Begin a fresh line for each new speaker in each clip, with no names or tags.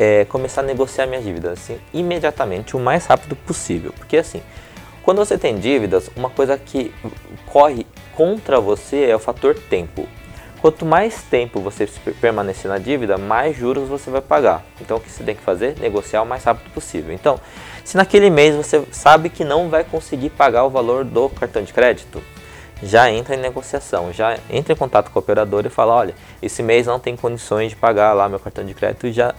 é, começar a negociar minhas dívidas assim, imediatamente, o mais rápido possível. Porque assim, quando você tem dívidas, uma coisa que corre contra você é o fator tempo. Quanto mais tempo você permanecer na dívida, mais juros você vai pagar. Então o que você tem que fazer? Negociar o mais rápido possível. Então, se naquele mês você sabe que não vai conseguir pagar o valor do cartão de crédito, já entra em negociação, já entra em contato com o operador e fala, olha, esse mês não tem condições de pagar lá meu cartão de crédito e já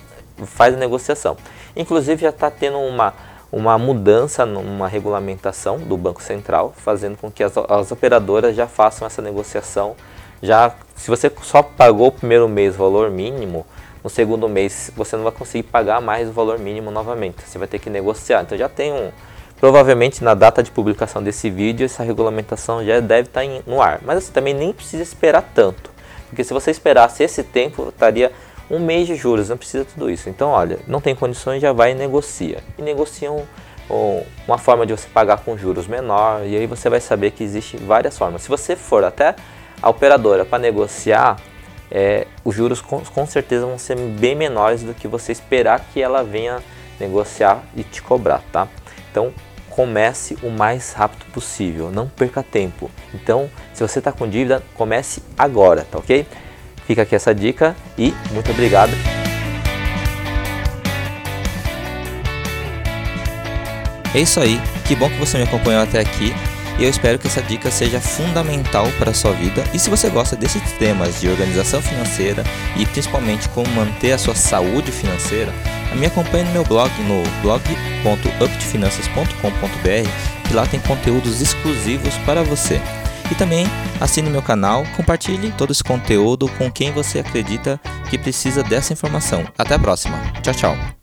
faz a negociação. Inclusive já está tendo uma, uma mudança numa regulamentação do Banco Central, fazendo com que as, as operadoras já façam essa negociação. Já, se você só pagou o primeiro mês o valor mínimo, no segundo mês você não vai conseguir pagar mais o valor mínimo novamente. Você vai ter que negociar. Então já tem um. Provavelmente na data de publicação desse vídeo, essa regulamentação já deve estar em, no ar. Mas você assim, também nem precisa esperar tanto. Porque se você esperasse esse tempo, estaria um mês de juros, não precisa tudo isso. Então, olha, não tem condições, já vai e negocia. E negocia um, um, uma forma de você pagar com juros menor, e aí você vai saber que existe várias formas. Se você for até a operadora para negociar, é, os juros com, com, certeza vão ser bem menores do que você esperar que ela venha negociar e te cobrar, tá? Então comece o mais rápido possível, não perca tempo. Então, se você está com dívida, comece agora, tá ok? Fica aqui essa dica e muito obrigado.
É isso aí, que bom que você me acompanhou até aqui eu espero que essa dica seja fundamental para a sua vida. E se você gosta desses temas de organização financeira e principalmente como manter a sua saúde financeira, me acompanhe no meu blog no blog.updefinanças.com.br que lá tem conteúdos exclusivos para você. E também assine meu canal, compartilhe todo esse conteúdo com quem você acredita que precisa dessa informação. Até a próxima. Tchau, tchau.